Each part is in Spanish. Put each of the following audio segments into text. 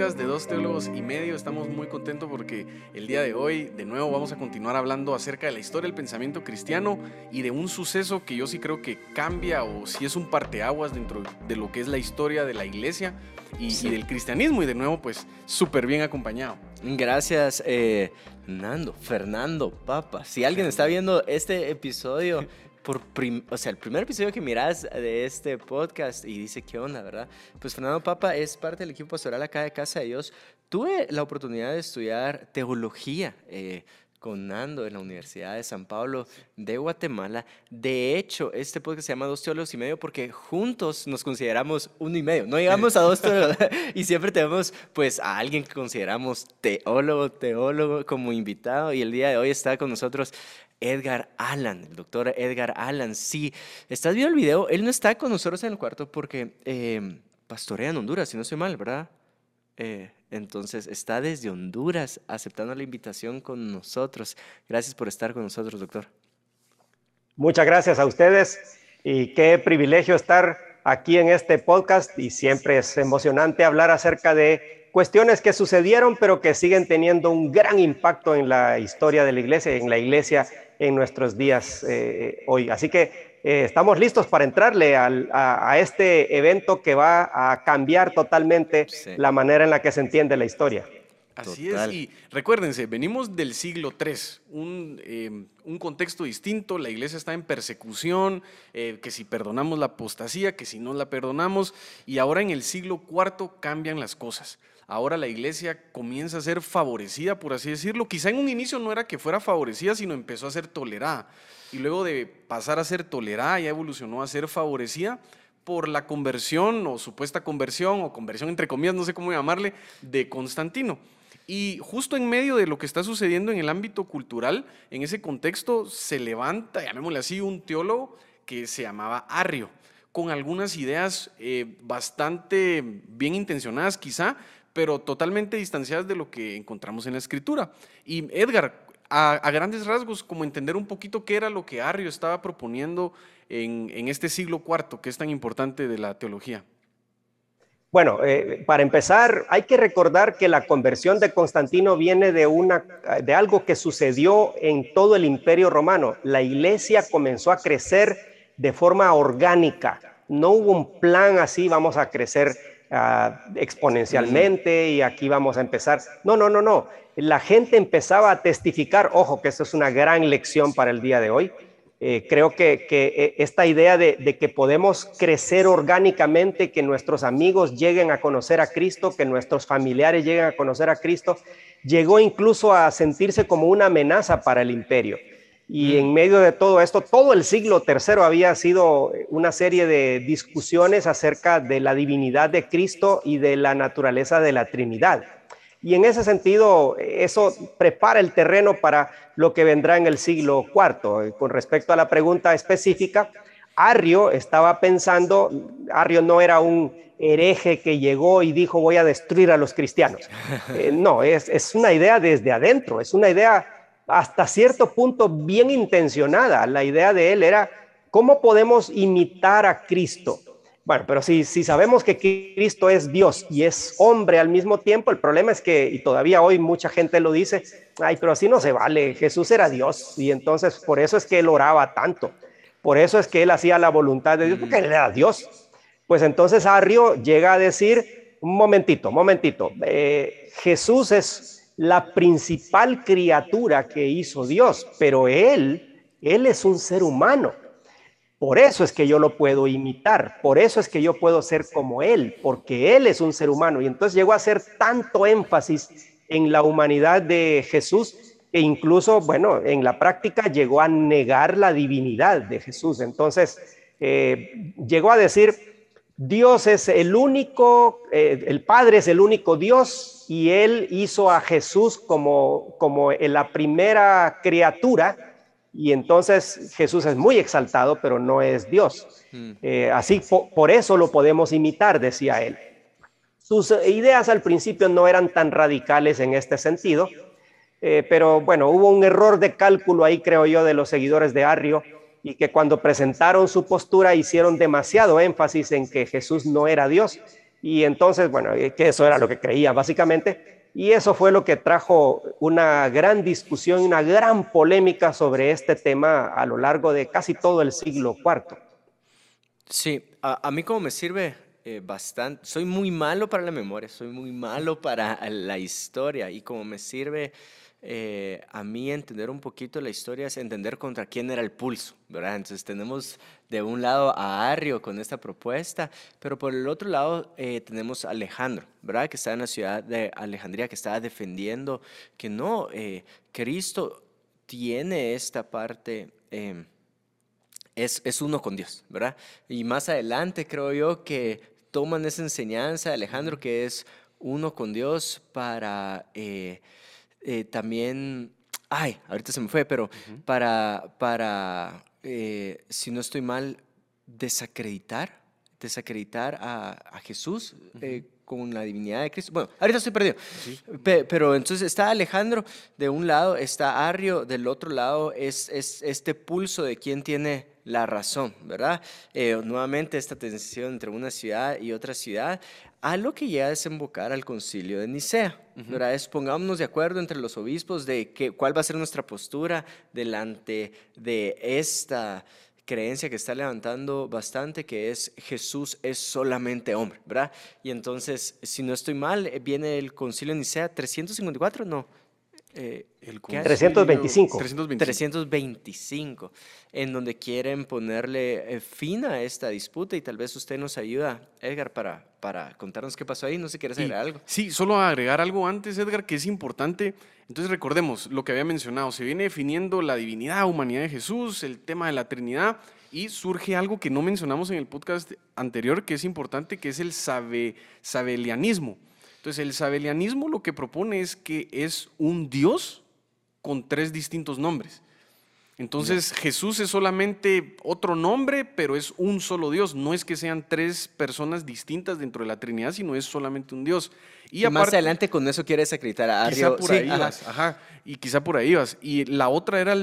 podcast de Dos Teólogos y Medio. Estamos muy contentos porque el día de hoy, de nuevo, vamos a continuar hablando acerca de la historia del pensamiento cristiano y de un suceso que yo sí creo que cambia o si es un parteaguas dentro de lo que es la historia de la iglesia y, del cristianismo. Y de nuevo, pues súper bien acompañado. Gracias, eh, Nando, Fernando, Papa. Si alguien está viendo este episodio por o sea, el primer episodio que miras de este podcast y dice, ¿qué onda, verdad? Pues Fernando Papa es parte del equipo pastoral acá de Casa de Dios. Tuve la oportunidad de estudiar teología eh, con Nando en la Universidad de San Pablo de Guatemala. De hecho, este podcast se llama Dos Teólogos y Medio porque juntos nos consideramos uno y medio. No llegamos a dos teólogos y siempre tenemos pues a alguien que consideramos teólogo, teólogo como invitado y el día de hoy está con nosotros Edgar Allan, el doctor Edgar Allan. Sí, estás viendo el video, él no está con nosotros en el cuarto porque eh, pastorea en Honduras, si no soy mal, ¿verdad? Eh, entonces está desde Honduras aceptando la invitación con nosotros. Gracias por estar con nosotros, doctor. Muchas gracias a ustedes y qué privilegio estar aquí en este podcast y siempre es emocionante hablar acerca de cuestiones que sucedieron pero que siguen teniendo un gran impacto en la historia de la iglesia, en la iglesia en nuestros días eh, hoy. Así que eh, estamos listos para entrarle a, este evento que va a cambiar totalmente la manera en la que se entiende la historia. Así es, y recuérdense, venimos del siglo III, un, em, un, contexto distinto, la iglesia está en persecución, eh, que si perdonamos la apostasía, que si no la perdonamos, y ahora en el siglo IV cambian las cosas ahora la iglesia comienza a ser favorecida, por así decirlo. Quizá en un inicio no era que fuera favorecida, sino empezó a ser tolerada. Y luego de pasar a ser tolerada, ya evolucionó a ser favorecida por la conversión o supuesta conversión o conversión entre comillas, no sé cómo llamarle, de Constantino. Y justo en medio de lo que está sucediendo en el ámbito cultural, en ese contexto se levanta, llamémosle así, un teólogo que se llamaba Arrio, con algunas ideas eh, bastante bien intencionadas quizá, pero totalmente distanciadas de lo que encontramos en la escritura. Y Edgar, a, grandes rasgos, como entender un poquito qué era lo que Arrio estaba proponiendo en, este siglo IV, que es tan importante de la teología. Bueno, eh, para empezar, hay que recordar que la conversión de Constantino viene de, una, de algo que sucedió en todo el imperio romano. La iglesia comenzó a crecer de forma orgánica. No hubo un plan así, vamos a crecer Ah, exponencialmente y aquí vamos a empezar. No, no, no, no. La gente empezaba a testificar, ojo, que eso es una gran lección para el día de hoy. Eh, creo que, eh, esta idea de, de, que podemos crecer orgánicamente, que nuestros amigos lleguen a conocer a Cristo, que nuestros familiares lleguen a conocer a Cristo, llegó incluso a sentirse como una amenaza para el imperio. Y en medio de todo esto, todo el siglo III había sido una serie de discusiones acerca de la divinidad de Cristo y de la naturaleza de la Trinidad. Y en ese sentido, eso prepara el terreno para lo que vendrá en el siglo IV. Con respecto a la pregunta específica, Arrio estaba pensando, Arrio no era un hereje que llegó y dijo voy a destruir a los cristianos. Eh, no, es, es una idea desde adentro, es una idea hasta cierto punto bien intencionada. La idea de él era, ¿cómo podemos imitar a Cristo? Bueno, pero si, si sabemos que Cristo es Dios y es hombre al mismo tiempo, el problema es que, y todavía hoy mucha gente lo dice, ay, pero así no se vale, Jesús era Dios y entonces por eso es que él oraba tanto, por eso es que él hacía la voluntad de Dios, porque él era Dios. Pues entonces Arrio llega a decir, un momentito, un momentito, eh, Jesús es la principal criatura que hizo Dios, pero Él, Él es un ser humano. Por eso es que yo lo puedo imitar, por eso es que yo puedo ser como Él, porque Él es un ser humano. Y entonces llegó a hacer tanto énfasis en la humanidad de Jesús que incluso, bueno, en la práctica llegó a negar la divinidad de Jesús. Entonces, eh, llegó a decir, Dios es el único, eh, el Padre es el único Dios y él hizo a Jesús como, como la primera criatura y entonces Jesús es muy exaltado, pero no es Dios. Hmm. Eh, así por eso lo podemos imitar, decía él. Sus ideas al principio no eran tan radicales en este sentido, eh, pero bueno, hubo un error de cálculo ahí, creo yo, de los seguidores de Arrio, y que cuando presentaron su postura hicieron demasiado énfasis en que Jesús no era Dios Y entonces, bueno, eh, que eso era lo que creía básicamente. Y eso fue lo que trajo una gran discusión, una gran polémica sobre este tema a lo largo de casi todo el siglo IV. Sí, a, mí como me sirve eh, bastante, soy muy malo para la memoria, soy muy malo para la historia y como me sirve eh, a mí entender un poquito la historia es entender contra quién era el pulso, ¿verdad? Entonces tenemos de un lado a Arrio con esta propuesta, pero por el otro lado eh, tenemos a Alejandro, ¿verdad? Que está en la ciudad de Alejandría, que estaba defendiendo que no, eh, Cristo tiene esta parte... Em, es, es, uno con Dios, ¿verdad? Y más adelante creo yo que toman esa enseñanza de Alejandro que es uno con Dios para también, ay, ahorita se me fue, pero para, para eh, si no estoy mal, desacreditar, desacreditar a, Jesús. Eh, con la divinidad de Cristo. Bueno, ahorita estoy perdido. pero entonces está Alejandro de un lado, está Arrio del otro lado, es, es este pulso de quién tiene la razón, ¿verdad? nuevamente esta tensión entre una ciudad y otra ciudad a lo que ya a desembocar al concilio de Nicea. ¿verdad? Es pongámonos de acuerdo entre los obispos de que, cuál va a ser nuestra postura delante de esta creencia que está levantando bastante, que es Jesús es solamente hombre, ¿verdad? Y entonces, si no estoy mal, eh, viene el concilio de Nicea 354, no. Eh, el 325. 325. en donde quieren ponerle eh, fin a esta disputa y tal vez usted nos ayuda, Edgar, para, para contarnos qué pasó ahí. No sé si quieres agregar algo. Sí, solo agregar algo antes, Edgar, que es importante. Entonces recordemos lo que había mencionado. Se viene definiendo la divinidad, humanidad de Jesús, el tema de la Trinidad y surge algo que no mencionamos en el podcast anterior, que es importante, que es el sabe, sabelianismo. Entonces, el sabelianismo lo que propone es que es un Dios con tres distintos nombres. Entonces, Jesús es solamente otro nombre, pero es un solo Dios. No es que sean tres personas distintas dentro de la Trinidad, sino es solamente un Dios. Y, más adelante con eso quieres acreditar a Arrio. Quizá por ahí vas, ajá. Y quizá por ahí vas. Y la otra era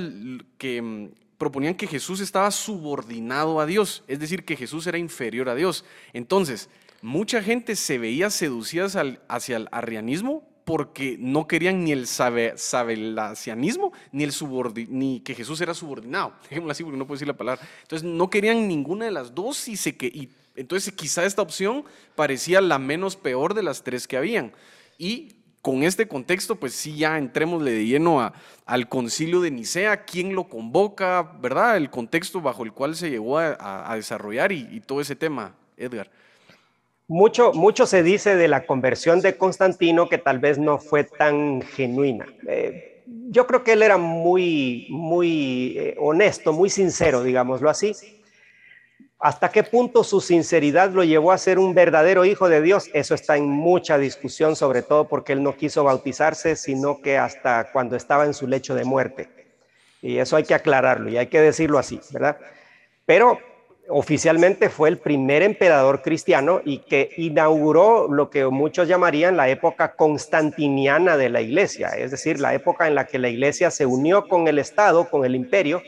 que mm, proponían que Jesús estaba subordinado a Dios, es decir, que Jesús era inferior a Dios. Entonces, mucha gente se veía seducida hacia el arrianismo porque no querían ni el sabelacianismo ni, el ni que Jesús era subordinado. Dejémoslo así porque no puedo decir la palabra. Entonces no querían ninguna de las dos y, entonces quizá esta opción parecía la menos peor de las tres que habían. Y con este contexto, pues sí, ya entrémosle de lleno al concilio de Nicea, quién lo convoca, ¿verdad? El contexto bajo el cual se llegó a, desarrollar y todo ese tema, Edgar. Mucho, mucho se dice de la conversión de Constantino que tal vez no fue tan genuina. Eh, yo creo que él era muy, muy eh, honesto, muy sincero, digámoslo así. ¿Hasta qué punto su sinceridad lo llevó a ser un verdadero hijo de Dios? Eso está en mucha discusión, sobre todo porque él no quiso bautizarse, sino que hasta cuando estaba en su lecho de muerte. Y eso hay que aclararlo y hay que decirlo así, ¿verdad? Pero oficialmente fue el primer emperador cristiano y que inauguró lo que muchos llamarían la época constantiniana de la iglesia, es decir, la época en la que la iglesia se unió con el Estado, con el imperio,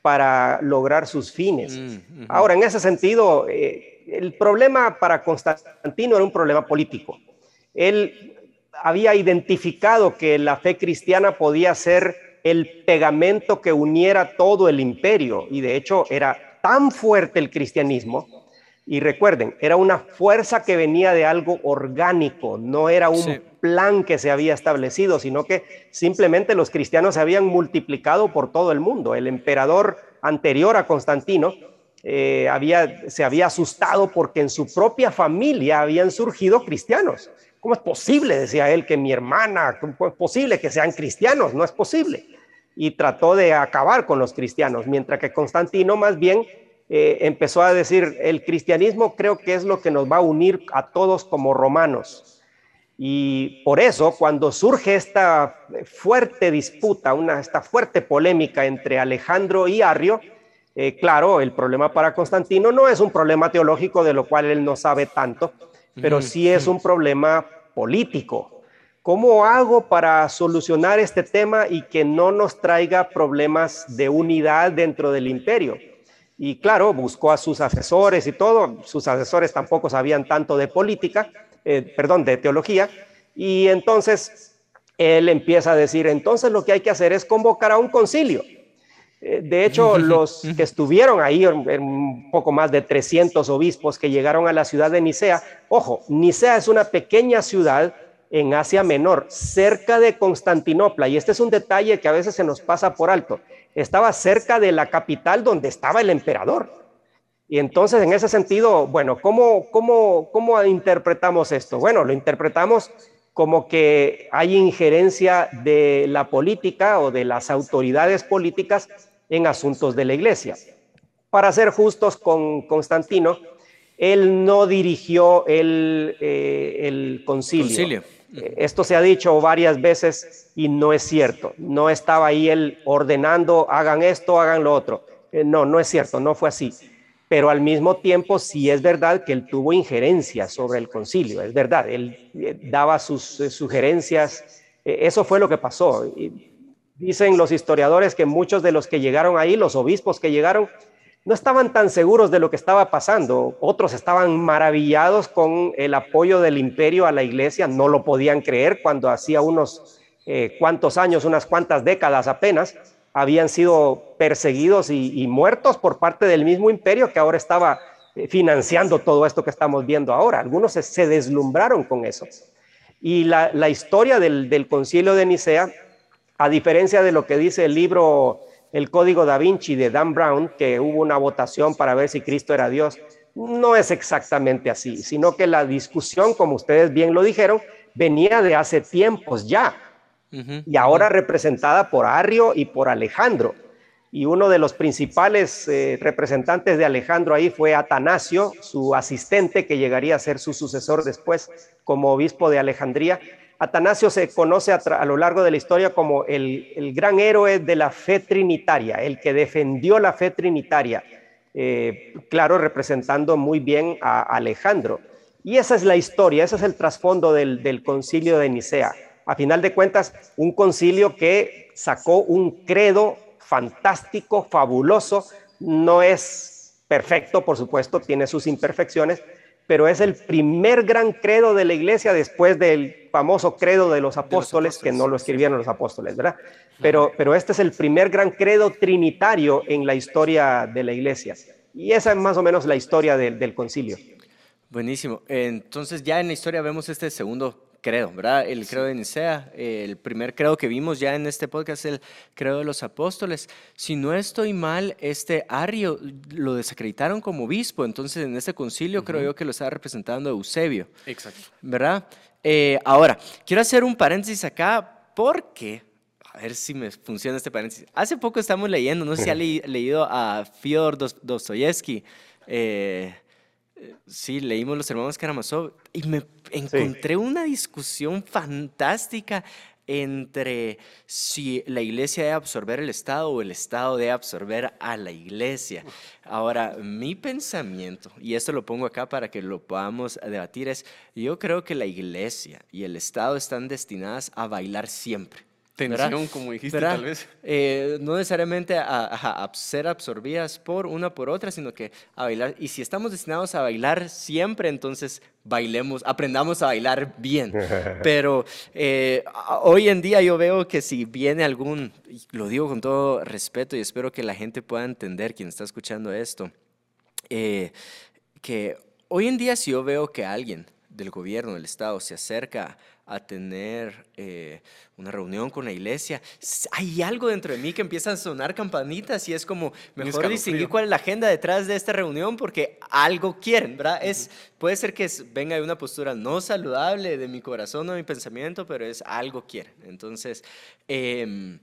para lograr sus fines. Mm, Ahora, en ese sentido, eh, el problema para Constantino era un problema político. Él había identificado que la fe cristiana podía ser el pegamento que uniera todo el imperio y de hecho era tan fuerte el cristianismo, y recuerden, era una fuerza que venía de algo orgánico, no era un plan que se había establecido, sino que simplemente los cristianos se habían multiplicado por todo el mundo. El emperador anterior a Constantino eh, había, se había asustado porque en su propia familia habían surgido cristianos. ¿Cómo es posible, decía él, que mi hermana, cómo es posible que sean cristianos? No es posible y trató de acabar con los cristianos, mientras que Constantino más bien eh, empezó a decir, el cristianismo creo que es lo que nos va a unir a todos como romanos. Y por eso, cuando surge esta fuerte disputa, una, esta fuerte polémica entre Alejandro y Arrio, eh, claro, el problema para Constantino no es un problema teológico de lo cual él no sabe tanto, pero sí es un problema político. ¿Cómo hago para solucionar este tema y que no nos traiga problemas de unidad dentro del imperio? y claro, buscó a sus asesores y todo. Sus asesores tampoco sabían tanto de política, eh, perdón, de teología. Y entonces él empieza a decir, entonces lo que hay que hacer es convocar a un concilio. Eh, de hecho, los que estuvieron ahí, un poco más de 300 obispos que llegaron a la ciudad de Nicea, ojo, Nicea es una pequeña ciudad en Asia Menor, cerca de Constantinopla, y este es un detalle que a veces se nos pasa por alto. Estaba cerca de la capital donde estaba el emperador. Y entonces, en ese sentido, bueno, ¿cómo, cómo, cómo interpretamos esto? Bueno, lo interpretamos como que hay injerencia de la política o de las autoridades políticas en asuntos de la iglesia. Para ser justos con Constantino, él no dirigió el, eh, el concilio. Eh, esto se ha dicho varias veces y no es cierto. No estaba ahí él ordenando, hagan esto, hagan lo otro. Eh, no, no es cierto, no fue así. Pero al mismo tiempo sí es verdad que él tuvo injerencia sobre el concilio, es verdad, él daba sus sugerencias, eso fue lo que pasó. Dicen los historiadores que muchos de los que llegaron ahí, los obispos que llegaron, no estaban tan seguros de lo que estaba pasando. Otros estaban maravillados con el apoyo del imperio a la iglesia, no lo podían creer cuando hacía unos eh, cuantos años, unas cuantas décadas apenas, habían sido perseguidos y, muertos por parte del mismo imperio que ahora estaba eh, financiando todo esto que estamos viendo ahora. Algunos se, deslumbraron con eso. Y la, historia del, del concilio de Nicea a diferencia de lo que dice el libro El Código da Vinci de Dan Brown, que hubo una votación para ver si Cristo era Dios, no es exactamente así, sino que la discusión, como ustedes bien lo dijeron, venía de hace tiempos ya, y ahora representada por Arrio y por Alejandro. Y uno de los principales eh, representantes de Alejandro ahí fue Atanasio, su asistente, que llegaría a ser su sucesor después como obispo de Alejandría. Atanasio se conoce a, lo largo de la historia como el, gran héroe de la fe trinitaria, el que defendió la fe trinitaria, eh, claro, representando muy bien a Alejandro. Y esa es la historia, ese es el trasfondo del, del concilio de Nicea. A final de cuentas, un concilio que sacó un credo fantástico, fabuloso, no es perfecto, por supuesto, tiene sus imperfecciones, pero es el primer gran credo de la iglesia después del famoso credo de los apóstoles, que no lo escribieron los apóstoles, ¿verdad? Pero, pero este es el primer gran credo trinitario en la historia de la iglesia. Y esa es más o menos la historia del concilio. Buenísimo. Entonces ya en la historia vemos este segundo credo, ¿verdad? El credo de Nicea, el primer credo que vimos ya en este podcast, el credo de los apóstoles. Si no estoy mal, este Ario lo desacreditaron como obispo, entonces en este concilio creo yo que lo estaba representando Eusebio. Exacto. ¿Verdad? Eh, ahora, quiero hacer un paréntesis acá porque a ver si me funciona este paréntesis. Hace poco estamos leyendo, no sé si ha leído a Fyodor Dostoyevsky, eh, Sí, leímos Los Hermanos Karamazov y me encontré una discusión fantástica entre si la iglesia debe absorber el Estado o el Estado debe absorber a la iglesia. Ahora, mi pensamiento, y esto lo pongo acá para que lo podamos debatir, es yo creo que la iglesia y el Estado están destinadas a bailar siempre. Tensión, como dijiste, tal vez. Eh, no necesariamente a, ser absorbidas por una por otra, sino que a bailar. Y si estamos destinados a bailar siempre, entonces bailemos, aprendamos a bailar bien. Pero eh, hoy en día yo veo que si viene algún, lo digo con todo respeto y espero que la gente pueda entender, quien está escuchando esto, eh, que hoy en día si yo veo que alguien del gobierno, del Estado, se acerca a tener eh, una reunión con la iglesia, hay algo dentro de mí que empiezan a sonar campanitas y es como mejor distinguir cuál es la agenda detrás de esta reunión porque algo quieren, ¿verdad? es, puede ser que venga de una postura no saludable de mi corazón o de mi pensamiento, pero es algo quieren. Entonces, em,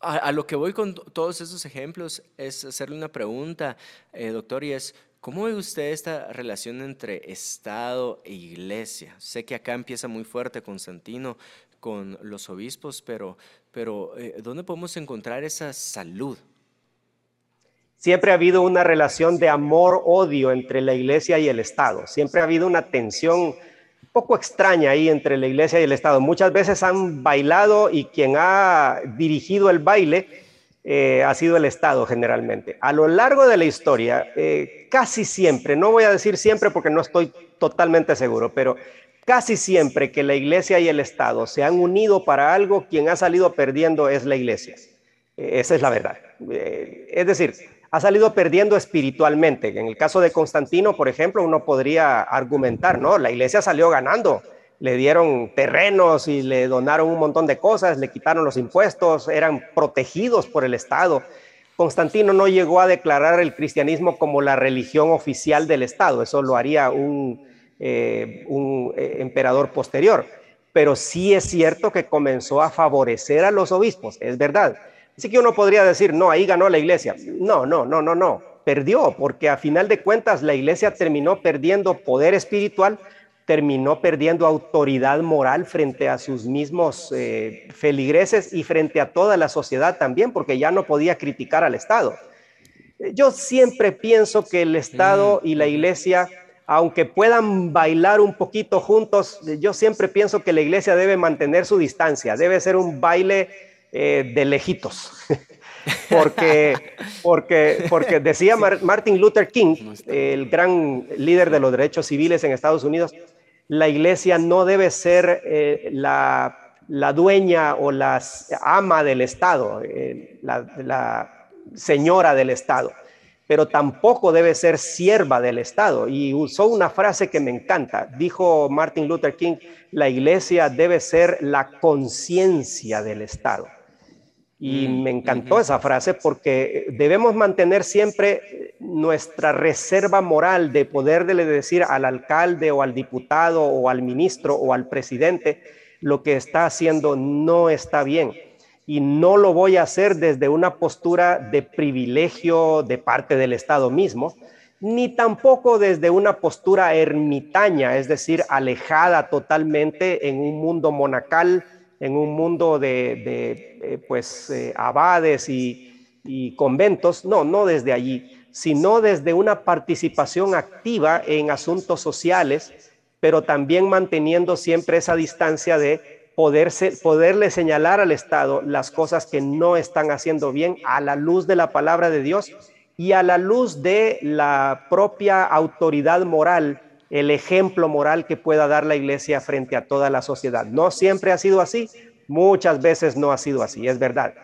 a, lo que voy con todos esos ejemplos es hacerle una pregunta, eh, doctor, y es, ¿Cómo ve usted esta relación entre Estado e Iglesia? Sé que acá empieza muy fuerte Constantino con los obispos, pero, pero eh, ¿dónde podemos encontrar esa salud? Siempre ha habido una relación de amor-odio entre la Iglesia y el Estado. Siempre ha habido una tensión poco extraña ahí entre la Iglesia y el Estado. Muchas veces han bailado y quien ha dirigido el baile eh, ha sido el Estado generalmente. A lo largo de la historia, eh, casi siempre, no voy a decir siempre porque no estoy totalmente seguro, pero casi siempre que la iglesia y el Estado se han unido para algo, quien ha salido perdiendo es la iglesia. Eh, esa es la verdad. es decir, ha salido perdiendo espiritualmente. En el caso de Constantino, por ejemplo, uno podría argumentar, ¿no? La iglesia salió ganando le dieron terrenos y le donaron un montón de cosas, le quitaron los impuestos, eran protegidos por el Estado. Constantino no llegó a declarar el cristianismo como la religión oficial del Estado, eso lo haría un, eh, eh, emperador posterior, pero sí es cierto que comenzó a favorecer a los obispos, es verdad. Así que uno podría decir, no, ahí ganó la iglesia. No, no, no, no, no, perdió, porque a final de cuentas la iglesia terminó perdiendo poder espiritual terminó perdiendo autoridad moral frente a sus mismos eh, feligreses y frente a toda la sociedad también, porque ya no podía criticar al Estado. Yo siempre pienso que el Estado y la Iglesia, aunque puedan bailar un poquito juntos, yo siempre pienso que la Iglesia debe mantener su distancia, debe ser un baile eh, de lejitos. porque, porque, porque decía Martin Luther King, el gran líder de los derechos civiles en Estados Unidos, la iglesia no debe ser eh, la, dueña o la ama del Estado, eh, la, señora del Estado, pero tampoco debe ser sierva del Estado. Y usó una frase que me encanta. Dijo Martin Luther King, la iglesia debe ser la conciencia del Estado. Y mm, me encantó esa frase porque debemos mantener siempre nuestra reserva moral de poderle decir al alcalde o al diputado o al ministro o al presidente lo que está haciendo no está bien. Y no lo voy a hacer desde una postura de privilegio de parte del Estado mismo, ni tampoco desde una postura ermitaña, es decir, alejada totalmente en un mundo monacal en un mundo de, eh, pues, eh, abades y, y conventos, no, no desde allí, sino desde una participación activa en asuntos sociales, pero también manteniendo siempre esa distancia de poderse, poderle señalar al Estado las cosas que no están haciendo bien a la luz de la palabra de Dios y a la luz de la propia autoridad moral el ejemplo moral que pueda dar la iglesia frente a toda la sociedad. No siempre ha sido así, muchas veces no ha sido así, es verdad,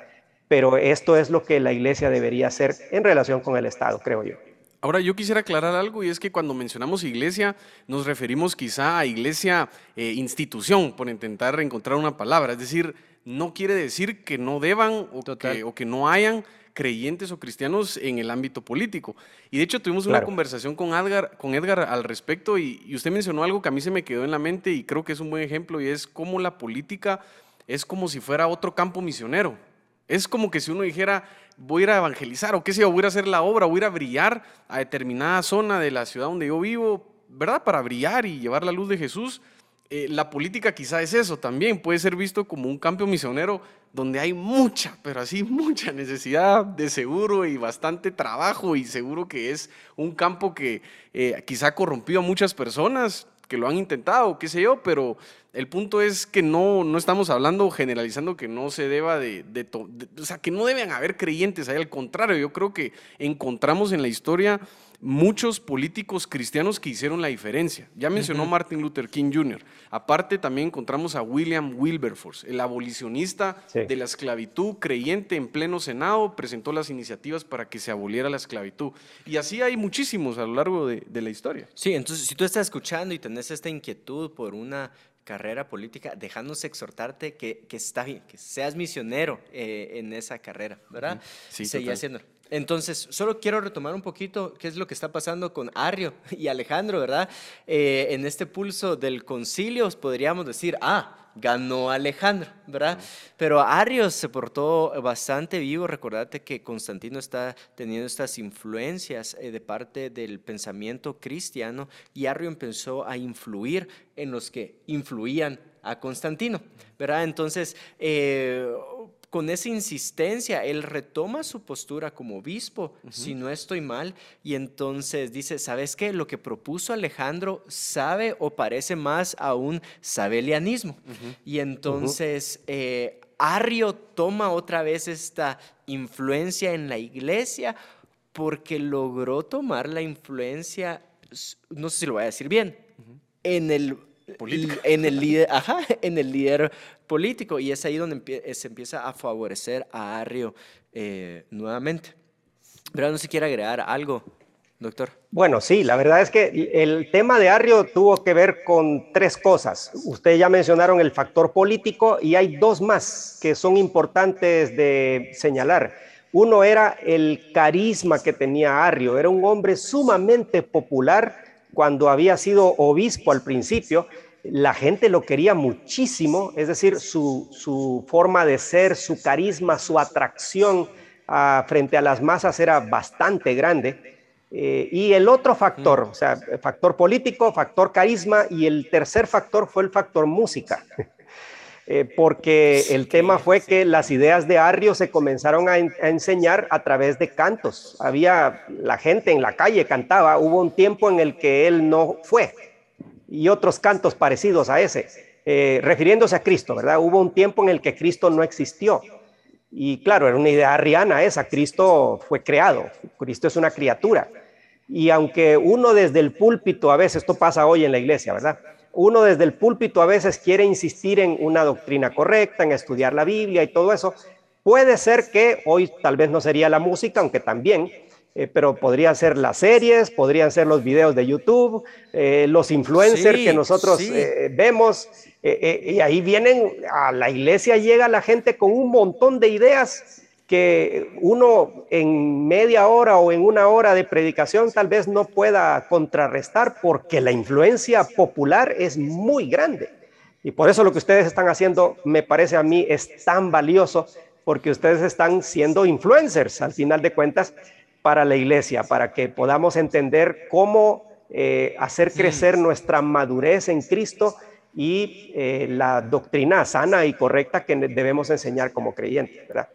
pero esto es lo que la iglesia debería hacer en relación con el Estado, creo yo. Ahora yo quisiera aclarar algo y es que cuando mencionamos iglesia nos referimos quizá a iglesia eh, institución, por intentar encontrar una palabra, es decir, no quiere decir que no deban o, que, o que no hayan creyentes o cristianos en el ámbito político. Y de hecho tuvimos una conversación con Edgar, con Edgar al respecto y, usted mencionó algo que a mí se me quedó en la mente y creo que es un buen ejemplo y es cómo la política es como si fuera otro campo misionero. Es como que si uno dijera, voy a ir a evangelizar o qué sé yo, voy a hacer la obra, voy a brillar a determinada zona de la ciudad donde yo vivo, ¿verdad? Para brillar y llevar la luz de Jesús. Eh, la política quizá es eso también, puede ser visto como un campo misionero donde hay mucha, pero así mucha necesidad de seguro y bastante trabajo y seguro que es un campo que eh, quizá corrompió a muchas personas que lo han intentado, qué sé yo, pero el punto es que no, no estamos hablando generalizando que no se deba de, de, o sea, que no deben haber creyentes ahí, al contrario, yo creo que encontramos en la historia muchos políticos cristianos que hicieron la diferencia. Ya mencionó Martin Luther King Jr. Aparte también encontramos a William Wilberforce, el abolicionista de la esclavitud, creyente en pleno Senado, presentó las iniciativas para que se aboliera la esclavitud. Y así hay muchísimos a lo largo de, la historia. Sí, entonces si tú estás escuchando y tenés esta inquietud por una carrera política, dejándonos exhortarte que, que está bien, que seas misionero eh, en esa carrera, ¿verdad? Sí, Seguí haciéndolo. Entonces, solo quiero retomar un poquito qué es lo que está pasando con Arrio y Alejandro, ¿verdad? Eh, en este pulso del concilio podríamos decir, ah, ganó Alejandro, ¿verdad? Pero Arrio se portó bastante vivo. Recordate que Constantino está teniendo estas influencias eh, de parte del pensamiento cristiano y Arrio empezó a influir en los que influían a Constantino, ¿verdad? Entonces, eh, con esa insistencia, él retoma su postura como obispo, si no estoy mal, y entonces dice, ¿sabes qué? Lo que propuso Alejandro sabe o parece más a un sabelianismo. Y entonces... Eh, Arrio toma otra vez esta influencia en la iglesia porque logró tomar la influencia, no sé si lo voy a decir bien, en el en el líder, en el líder político y es ahí donde se empieza a favorecer a Arrio eh, nuevamente. Pero no se quiere agregar algo, doctor. Bueno, sí, la verdad es que el tema de Arrio tuvo que ver con tres cosas. Ustedes ya mencionaron el factor político y hay dos más que son importantes de señalar. Uno era el carisma que tenía Arrio, era un hombre sumamente popular cuando había sido obispo al principio, la gente lo quería muchísimo, es decir, su, forma de ser, su carisma, su atracción ah, frente a las masas era bastante grande. Eh, y el otro factor, o sea, factor político, factor carisma, y el tercer factor fue el factor música. Eh, porque el tema fue que las ideas de Arrio se comenzaron a, enseñar a través de cantos. Había la gente en la calle cantaba, hubo un tiempo en el que él no fue y otros cantos parecidos a ese, eh, refiriéndose a Cristo, ¿verdad? Hubo un tiempo en el que Cristo no existió. Y claro, era una idea arriana esa, Cristo fue creado, Cristo es una criatura. Y aunque uno desde el púlpito, a veces esto pasa hoy en la iglesia, ¿verdad? Uno desde el púlpito a veces quiere insistir en una doctrina correcta, en estudiar la Biblia y todo eso. Puede ser que hoy tal vez no sería la música, aunque también, eh, pero podrían ser las series, podrían ser los videos de YouTube, eh, los influencers que nosotros eh, vemos, y ahí vienen, a la iglesia llega la gente con un montón de ideas que uno en media hora o en una hora de predicación tal vez no pueda contrarrestar porque la influencia popular es muy grande. Y por eso lo que ustedes están haciendo me parece a mí es tan valioso porque ustedes están siendo influencers al final de cuentas para la iglesia, para que podamos entender cómo eh, hacer crecer nuestra madurez en Cristo y eh, la doctrina sana y correcta que debemos enseñar como creyentes. ¿verdad?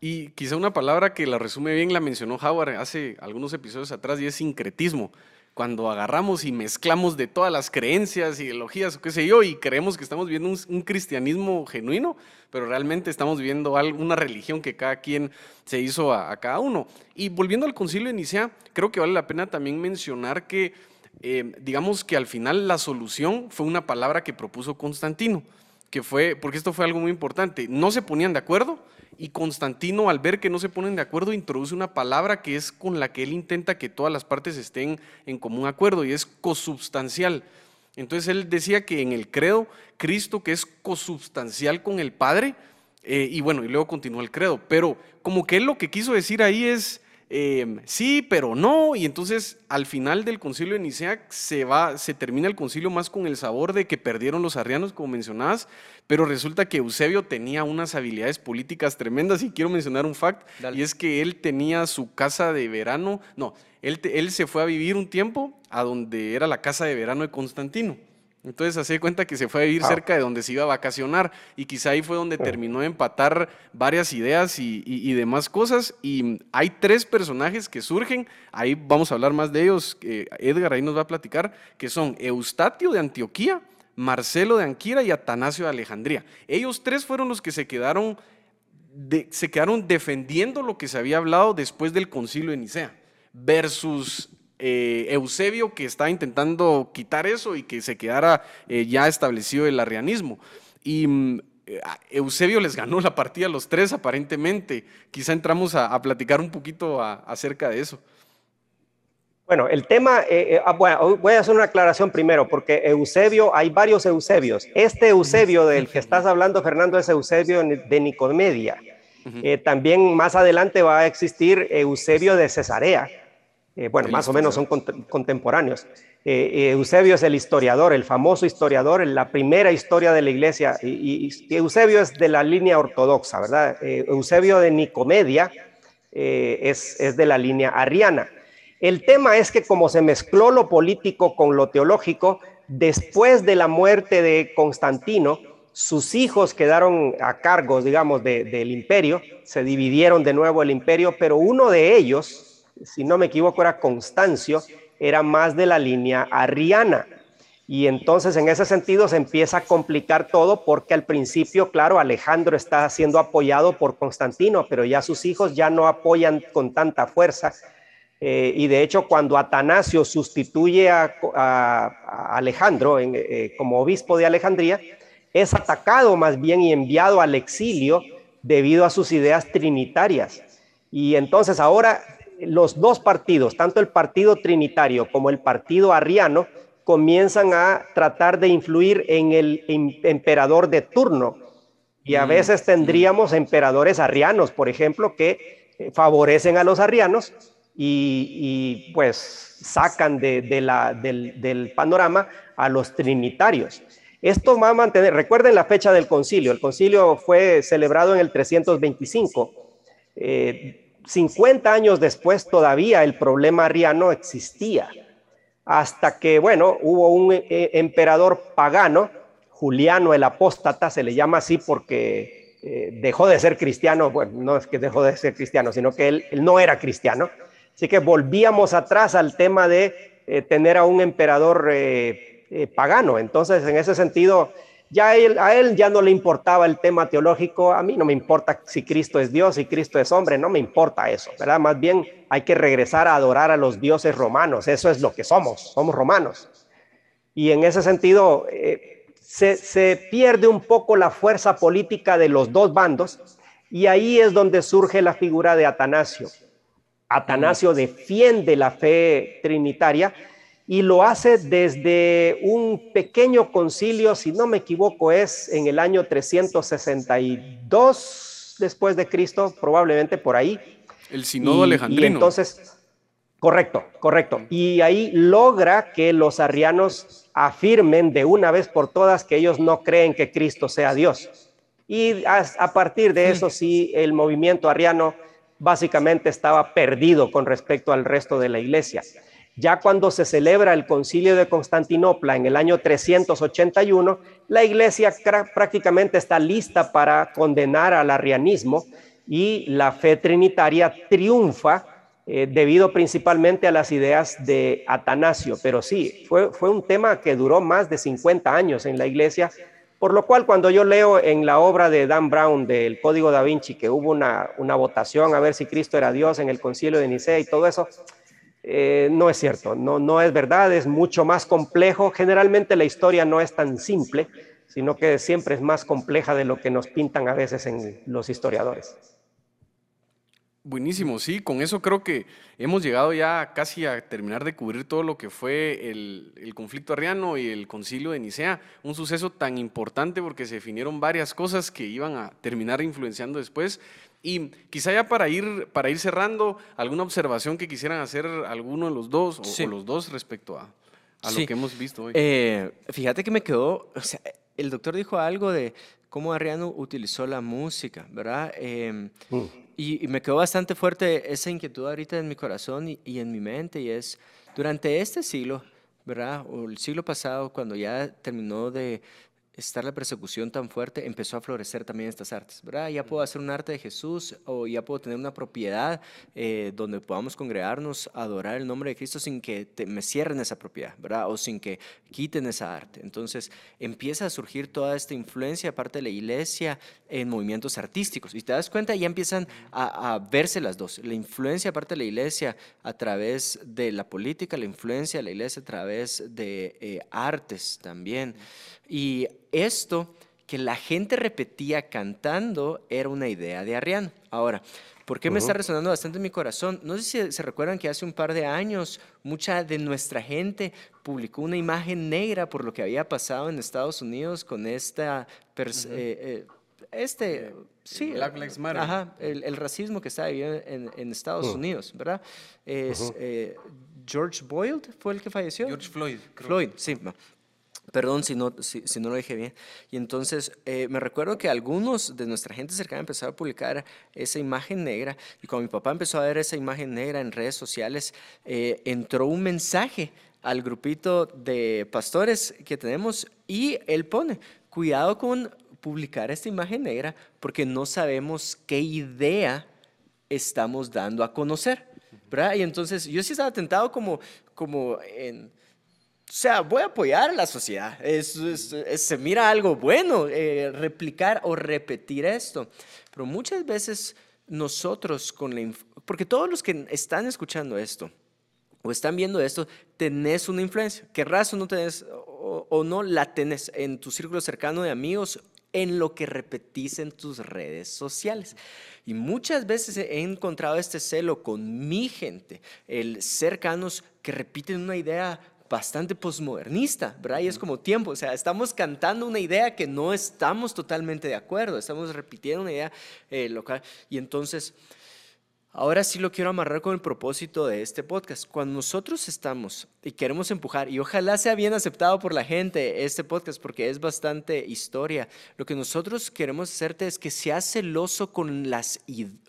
Y quizá una palabra que la resume bien la mencionó Howard hace algunos episodios atrás y es sincretismo. Cuando agarramos y mezclamos de todas las creencias, ideologías o qué sé yo, y creemos que estamos viendo un, cristianismo genuino, pero realmente estamos viendo una religión que cada quien se hizo a, cada uno. Y volviendo al concilio de Nicea, creo que vale la pena también mencionar que, eh, digamos que al final la solución fue una palabra que propuso Constantino, que fue, porque esto fue algo muy importante, no se ponían de acuerdo, y Constantino, al ver que no se ponen de acuerdo, introduce una palabra que es con la que él intenta que todas las partes estén en común acuerdo y es consubstancial. Entonces él decía que en el credo, Cristo que es consubstancial con el Padre, eh, y bueno, y luego continúa el credo, pero como que él lo que quiso decir ahí es, Em, sí, pero no, y entonces al final del concilio de Nicea se, va, se termina el concilio más con el sabor de que perdieron los arrianos, como mencionabas, pero resulta que Eusebio tenía unas habilidades políticas tremendas y quiero mencionar un fact, y es que él tenía su casa de verano, no, él, él se fue a vivir un tiempo a donde era la casa de verano de Constantino. Entonces hace cuenta que se fue a vivir cerca de donde se iba a vacacionar y quizá ahí fue donde terminó de empatar varias ideas y, demás cosas. Y hay tres personajes que surgen, ahí vamos a hablar más de ellos, Edgar ahí nos va a platicar, que son Eustatio de Antioquía, Marcelo de Anquira y Atanasio de Alejandría. Ellos tres fueron los que se quedaron, se quedaron defendiendo lo que se había hablado después del concilio de Nicea versus eh, Eusebio que está intentando quitar eso y que se quedara eh, ya establecido el arrianismo. Y mm, eh, Eusebio les ganó la partida a los tres aparentemente. Quizá entramos a, platicar un poquito acerca de eso. Bueno, el tema, ah, voy a hacer una aclaración primero, porque Eusebio, hay varios Eusebios. Este Eusebio del que estás hablando, Fernando, es Eusebio de Nicomedia. también más adelante va a existir Eusebio de Cesarea eh, bueno, más o menos son contemporáneos. Eh, eh, Eusebio es el historiador, el famoso historiador, la primera historia de la iglesia, y, Eusebio es de la línea ortodoxa, ¿verdad? Eusebio de Nicomedia es, es de la línea ariana. El tema es que como se mezcló lo político con lo teológico, después de la muerte de Constantino, sus hijos quedaron a cargo, digamos, del imperio, se dividieron de nuevo el imperio, pero uno de ellos, si no me equivoco, era Constancio, era más de la línea arriana. Y entonces en ese sentido se empieza a complicar todo porque al principio, claro, Alejandro está siendo apoyado por Constantino, pero ya sus hijos ya no apoyan con tanta fuerza. Eh, y de hecho, cuando Atanasio sustituye a, Alejandro eh, como obispo de Alejandría, es atacado más bien y enviado al exilio debido a sus ideas trinitarias. Y entonces ahora los dos partidos, tanto el partido trinitario como el partido arriano, comienzan a tratar de influir en el emperador de turno. Y a mm, veces tendríamos emperadores arrianos, por ejemplo, que eh, favorecen a los arrianos y, pues sacan de, la, del, del, panorama a los trinitarios. Esto va a mantener, recuerden la fecha del concilio, el concilio fue celebrado en el 325. 50 eh, años después todavía el problema arriano existía hasta que, bueno, hubo un eh, emperador pagano, Juliano el Apóstata, se le llama así porque eh, dejó de ser cristiano, bueno, no es que dejó de ser cristiano, sino que él, no era cristiano. Así que volvíamos atrás al tema de eh, tener a un emperador pagano. Entonces, en ese sentido, ya a él ya no le importaba el tema teológico, a mí no me importa si Cristo es Dios y Cristo es hombre, no me importa eso, ¿verdad? Más bien hay que regresar a adorar a los dioses romanos, eso es lo que somos, somos romanos. Y en ese sentido eh, se, pierde un poco la fuerza política de los dos bandos y ahí es donde surge la figura de Atanasio. Atanasio defiende la fe trinitaria y lo hace desde un pequeño concilio, si no me equivoco, es en el año 362 después de Cristo, probablemente por ahí. El Sinodo Alejandrino. Y entonces, correcto, correcto. Y ahí logra que los arrianos afirmen de una vez por todas que ellos no creen que Cristo sea Dios. Y a, a partir de eso sí, el movimiento arriano básicamente estaba perdido con respecto al resto de la iglesia. Ya cuando se celebra el concilio de Constantinopla en el año 381, la iglesia prácticamente está lista para condenar al arrianismo y la fe trinitaria triunfa eh, debido principalmente a las ideas de Atanasio. Pero sí, fue, fue un tema que duró más de 50 años en la iglesia, por lo cual cuando yo leo en la obra de Dan Brown del Código da Vinci que hubo una, una votación a ver si Cristo era Dios en el concilio de Nicea y todo eso, eh, no es cierto, no, no es verdad, es mucho más complejo. Generalmente la historia no es tan simple, sino que siempre es más compleja de lo que nos pintan a veces en los historiadores. Buenísimo, sí, con eso creo que hemos llegado ya casi a terminar de cubrir todo lo que fue el, el, conflicto arriano y el concilio de Nicea, un suceso tan importante porque se definieron varias cosas que iban a terminar influenciando después y quizá ya para ir, para ir cerrando, alguna observación que quisieran hacer alguno de los dos o, los dos respecto a, a lo que hemos visto hoy. Eh, fíjate que me quedó, o sea, el doctor dijo algo de cómo Arriano utilizó la música, ¿verdad? Em, mm. y, me quedó bastante fuerte esa inquietud ahorita en mi corazón y, y en mi mente, y es, durante este siglo, ¿verdad? O el siglo pasado, cuando ya terminó de estar la persecución tan fuerte, empezó a florecer también estas artes, ¿verdad? Ya puedo hacer un arte de Jesús o ya puedo tener una propiedad eh, donde podamos congregarnos, adorar el nombre de Cristo sin que me cierren esa propiedad, ¿verdad? O sin que quiten esa arte. Entonces empieza a surgir toda esta influencia aparte de la iglesia en movimientos artísticos. Y te das cuenta, ya empiezan a, verse las dos. La influencia aparte de la iglesia a través de la política, la influencia de la iglesia a través de eh, artes también. Y esto que la gente repetía cantando era una idea de Arriano. Ahora, ¿por qué me está resonando bastante en mi corazón? No sé si se recuerdan que hace un par de años mucha de nuestra gente publicó una imagen negra por lo que había pasado en Estados Unidos con esta... Eh, eh, este, sí, Black Lives Matter. Ajá, el, racismo que está viviendo en, Estados mm. Unidos, ¿verdad? Es, eh, George Boyle fue el que falleció. George Floyd. Floyd, sí. Perdón si no, si, no lo dije bien. Y entonces eh, me recuerdo que algunos de nuestra gente cercana empezaron a publicar esa imagen negra. Y cuando mi papá empezó a ver esa imagen negra en redes sociales, eh, entró un mensaje al grupito de pastores que tenemos y él pone, cuidado con publicar esta imagen negra porque no sabemos qué idea estamos dando a conocer. Y entonces yo sí estaba tentado como, como en o sea, voy a apoyar a la sociedad. se mira algo bueno, eh, replicar o repetir esto. Pero muchas veces nosotros con la... Porque todos los que están escuchando esto o están viendo esto, tenés una influencia. Querrás o no tenés, o, o no la tenés en tu círculo cercano de amigos, en lo que repetís en tus redes sociales. Y muchas veces he encontrado este celo con mi gente, el cercanos que repiten una idea bastante posmodernista, ¿verdad? Y es como tiempo, o sea, estamos cantando una idea que no estamos totalmente de acuerdo, estamos repitiendo una idea eh, local. Y entonces, ahora sí lo quiero amarrar con el propósito de este podcast. Cuando nosotros estamos y queremos empujar, y ojalá sea bien aceptado por la gente este podcast, porque es bastante historia, lo que nosotros queremos hacerte es que seas celoso con, las,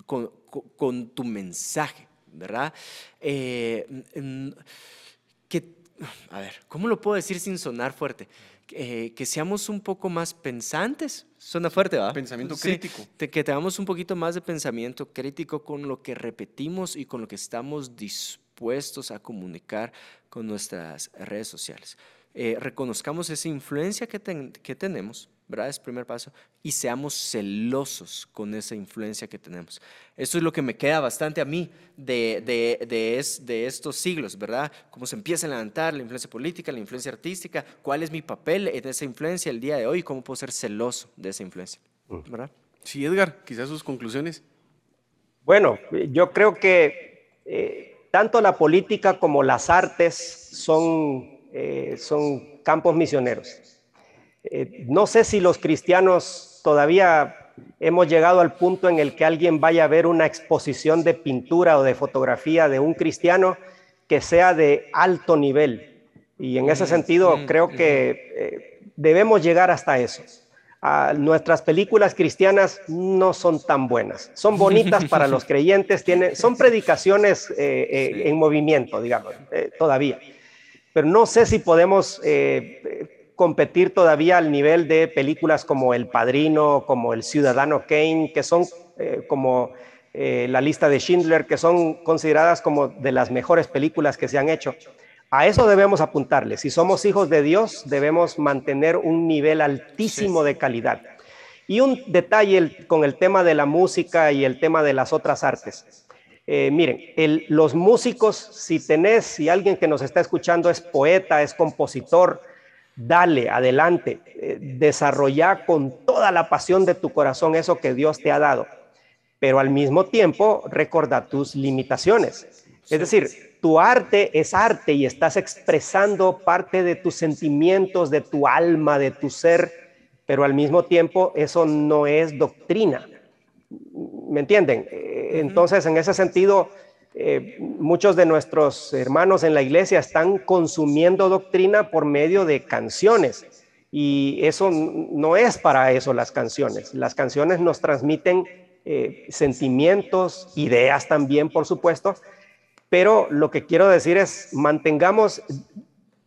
con, con, tu mensaje, ¿verdad? Eh, que a ver, ¿cómo lo puedo decir sin sonar fuerte? Eh, que seamos un poco más pensantes. Suena fuerte, ¿va? Pensamiento crítico. que tengamos un poquito más de pensamiento crítico con lo que repetimos y con lo que estamos dispuestos a comunicar con nuestras redes sociales. Eh, reconozcamos esa influencia que, que tenemos ¿verdad? Es el primer paso. Y seamos celosos con esa influencia que tenemos. Eso es lo que me queda bastante a mí de, de, de, de, estos siglos, ¿verdad? Cómo se empieza a levantar la influencia política, la influencia artística, cuál es mi papel en esa influencia el día de hoy, cómo puedo ser celoso de esa influencia, mm. ¿verdad? Sí, Edgar, quizás sus conclusiones. Bueno, yo creo que eh, tanto la política como las artes son, eh, son campos misioneros. Eh, no sé si los cristianos todavía hemos llegado al punto en el que alguien vaya a ver una exposición de pintura o de fotografía de un cristiano que sea de alto nivel. Y en ese mm, sentido mm, creo que eh, debemos llegar hasta eso. Ah, nuestras películas cristianas no son tan buenas. Son bonitas para los creyentes, tienen, son predicaciones eh, en movimiento, digamos, todavía. Pero no sé si podemos competir todavía al nivel de películas como El Padrino, como El Ciudadano Kane, que son eh, como eh, la lista de Schindler, que son consideradas como de las mejores películas que se han hecho. A eso debemos apuntarle. Si somos hijos de Dios, debemos mantener un nivel altísimo de calidad. Y un detalle con el tema de la música y el tema de las otras artes. Eh, miren, los músicos, si tenés, si alguien que nos está escuchando es poeta, es compositor, dale, adelante, eh, desarrolla con toda la pasión de tu corazón eso que Dios te ha dado, pero al mismo tiempo recuerda tus limitaciones. Es decir, tu arte es arte y estás expresando parte de tus sentimientos, de tu alma, de tu ser, pero al mismo tiempo eso no es doctrina. ¿Me entienden? Eh, entonces, en ese sentido, eh, muchos de nuestros hermanos en la iglesia están consumiendo doctrina por medio de canciones y eso no es para eso las canciones. Las canciones nos transmiten eh, sentimientos, ideas también, por supuesto, pero lo que quiero decir es mantengamos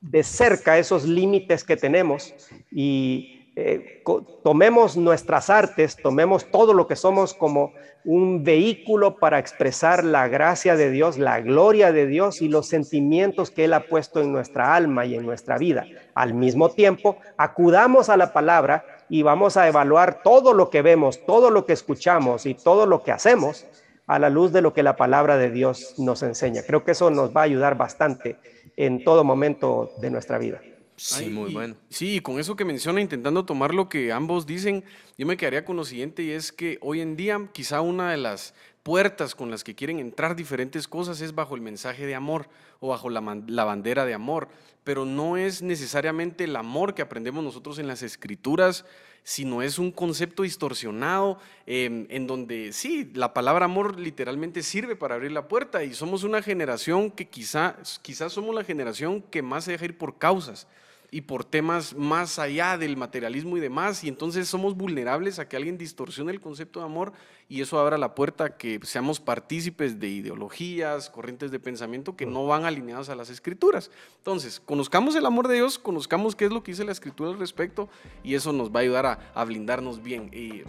de cerca esos límites que tenemos y eh, tomemos nuestras artes, tomemos todo lo que somos como un vehículo para expresar la gracia de Dios, la gloria de Dios y los sentimientos que Él ha puesto en nuestra alma y en nuestra vida. Al mismo tiempo, acudamos a la palabra y vamos a evaluar todo lo que vemos, todo lo que escuchamos y todo lo que hacemos a la luz de lo que la palabra de Dios nos enseña. Creo que eso nos va a ayudar bastante en todo momento de nuestra vida. Sí, muy bueno. Sí, con eso que menciona, intentando tomar lo que ambos dicen, yo me quedaría con lo siguiente y es que hoy en día quizá una de las puertas con las que quieren entrar diferentes cosas es bajo el mensaje de amor o bajo la, bandera de amor, pero no es necesariamente el amor que aprendemos nosotros en las escrituras, sino es un concepto distorsionado em, en donde sí, la palabra amor literalmente sirve para abrir la puerta y somos una generación que quizá, quizás somos la generación que más se deja ir por causas y por temas más allá del materialismo y demás, y entonces somos vulnerables a que alguien distorsione el concepto de amor y eso abra la puerta a que seamos partícipes de ideologías, corrientes de pensamiento que no van alineadas a las escrituras. Entonces, conozcamos el amor de Dios, conozcamos qué es lo que dice la escritura al respecto y eso nos va a ayudar a, blindarnos bien y,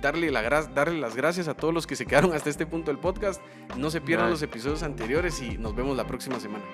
darle, la, darle las gracias a todos los que se quedaron hasta este punto del podcast. No se pierdan los episodios anteriores y nos vemos la próxima semana.